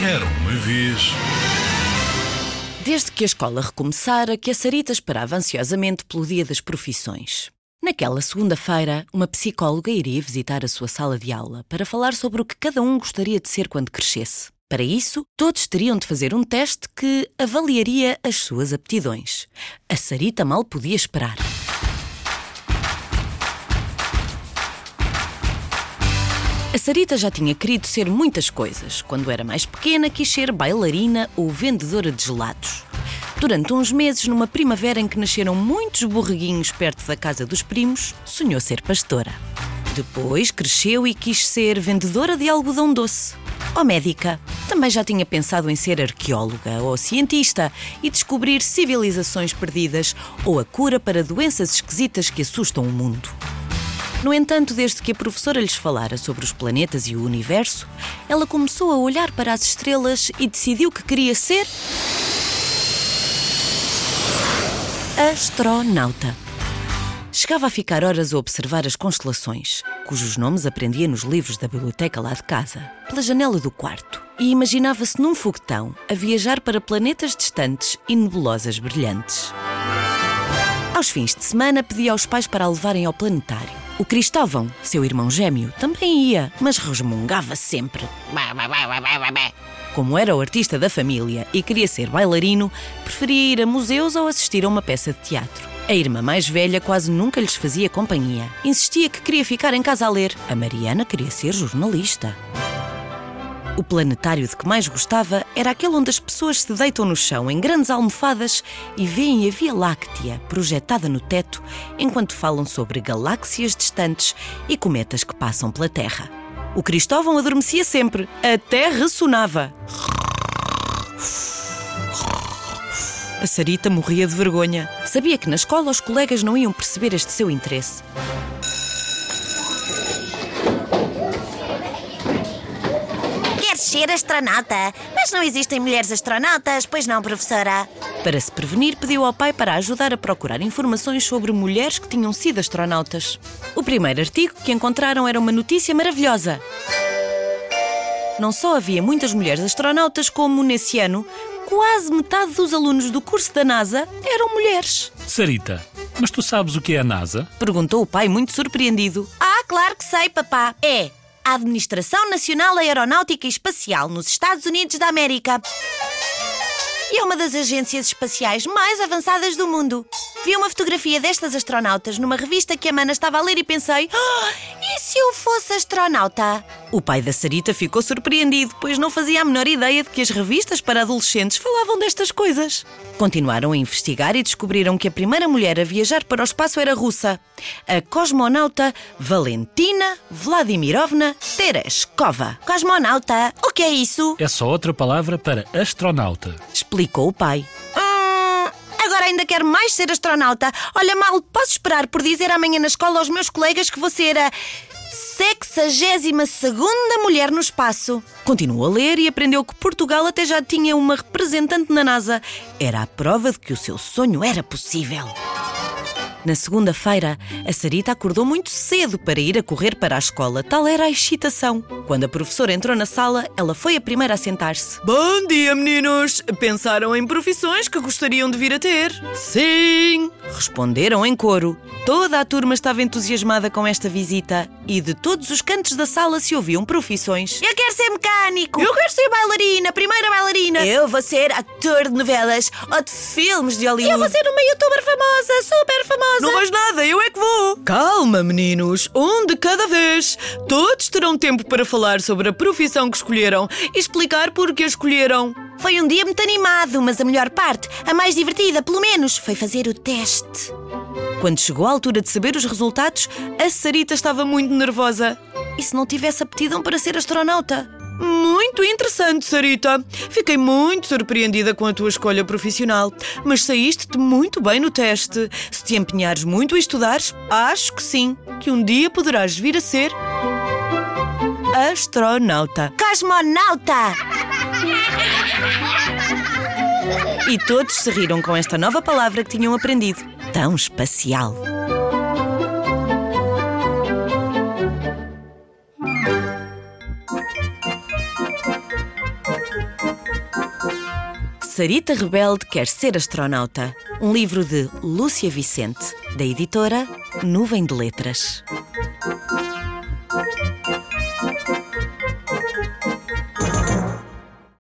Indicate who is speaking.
Speaker 1: Era uma vez.
Speaker 2: Desde que a escola recomeçara, que a Sarita esperava ansiosamente pelo dia das profissões. Naquela segunda-feira, uma psicóloga iria visitar a sua sala de aula para falar sobre o que cada um gostaria de ser quando crescesse. Para isso, todos teriam de fazer um teste que avaliaria as suas aptidões. A Sarita mal podia esperar. Sarita já tinha querido ser muitas coisas. Quando era mais pequena, quis ser bailarina ou vendedora de gelados. Durante uns meses, numa primavera em que nasceram muitos borreguinhos perto da casa dos primos, sonhou ser pastora. Depois cresceu e quis ser vendedora de algodão doce. Ou médica. Também já tinha pensado em ser arqueóloga ou cientista e descobrir civilizações perdidas ou a cura para doenças esquisitas que assustam o mundo. No entanto, desde que a professora lhes falara sobre os planetas e o universo, ela começou a olhar para as estrelas e decidiu que queria ser. astronauta. Chegava a ficar horas a observar as constelações, cujos nomes aprendia nos livros da biblioteca lá de casa, pela janela do quarto, e imaginava-se num foguetão a viajar para planetas distantes e nebulosas brilhantes. Aos fins de semana, pedia aos pais para a levarem ao planetário. O Cristóvão, seu irmão gêmeo, também ia, mas resmungava sempre. Como era o artista da família e queria ser bailarino, preferia ir a museus ou assistir a uma peça de teatro. A irmã mais velha quase nunca lhes fazia companhia. Insistia que queria ficar em casa a ler. A Mariana queria ser jornalista. O planetário de que mais gostava era aquele onde as pessoas se deitam no chão em grandes almofadas e veem a Via Láctea projetada no teto enquanto falam sobre galáxias distantes e cometas que passam pela Terra. O Cristóvão adormecia sempre, até ressonava. A Sarita morria de vergonha. Sabia que na escola os colegas não iam perceber este seu interesse.
Speaker 3: Ser astronauta? Mas não existem mulheres astronautas, pois não, professora?
Speaker 2: Para se prevenir, pediu ao pai para ajudar a procurar informações sobre mulheres que tinham sido astronautas. O primeiro artigo que encontraram era uma notícia maravilhosa. Não só havia muitas mulheres astronautas, como nesse ano, quase metade dos alunos do curso da NASA eram mulheres.
Speaker 4: Sarita, mas tu sabes o que é a NASA?
Speaker 2: Perguntou o pai, muito surpreendido.
Speaker 3: Ah, claro que sei, papá. É a Administração Nacional Aeronáutica e Espacial nos Estados Unidos da América. E é uma das agências espaciais mais avançadas do mundo. Vi uma fotografia destas astronautas numa revista que a Mana estava a ler e pensei: "Ah, e se eu fosse astronauta?
Speaker 2: O pai da Sarita ficou surpreendido, pois não fazia a menor ideia de que as revistas para adolescentes falavam destas coisas. Continuaram a investigar e descobriram que a primeira mulher a viajar para o espaço era russa, a cosmonauta Valentina Vladimirovna Tereshkova.
Speaker 3: Cosmonauta? O que é isso?
Speaker 4: É só outra palavra para astronauta.
Speaker 2: Explicou o pai.
Speaker 3: Hum, agora ainda quero mais ser astronauta. Olha, mal posso esperar por dizer amanhã na escola aos meus colegas que vou ser a 62 mulher no espaço.
Speaker 2: Continuou a ler e aprendeu que Portugal até já tinha uma representante na NASA. Era a prova de que o seu sonho era possível. Na segunda-feira, a Sarita acordou muito cedo para ir a correr para a escola, tal era a excitação. Quando a professora entrou na sala, ela foi a primeira a sentar-se. Bom dia, meninos! Pensaram em profissões que gostariam de vir a ter? Sim! Responderam em coro. Toda a turma estava entusiasmada com esta visita e de todos os cantos da sala se ouviam profissões.
Speaker 3: Eu quero ser mecânico.
Speaker 2: Eu quero ser bailarina, primeira bailarina.
Speaker 3: Eu vou ser ator de novelas ou de filmes de Hollywood.
Speaker 2: Eu vou ser uma youtuber famosa, super Calma, meninos, um de cada vez. Todos terão tempo para falar sobre a profissão que escolheram e explicar por que a escolheram.
Speaker 3: Foi um dia muito animado, mas a melhor parte, a mais divertida, pelo menos, foi fazer o teste.
Speaker 2: Quando chegou a altura de saber os resultados, a Sarita estava muito nervosa. E se não tivesse aptidão para ser astronauta? Muito interessante, Sarita. Fiquei muito surpreendida com a tua escolha profissional, mas saíste-te muito bem no teste. Se te empenhares muito a estudares, acho que sim, que um dia poderás vir a ser astronauta.
Speaker 3: Cosmonauta!
Speaker 2: E todos se riram com esta nova palavra que tinham aprendido. Tão espacial. Sarita Rebelde quer ser astronauta. Um livro de Lúcia Vicente, da editora Nuvem de Letras.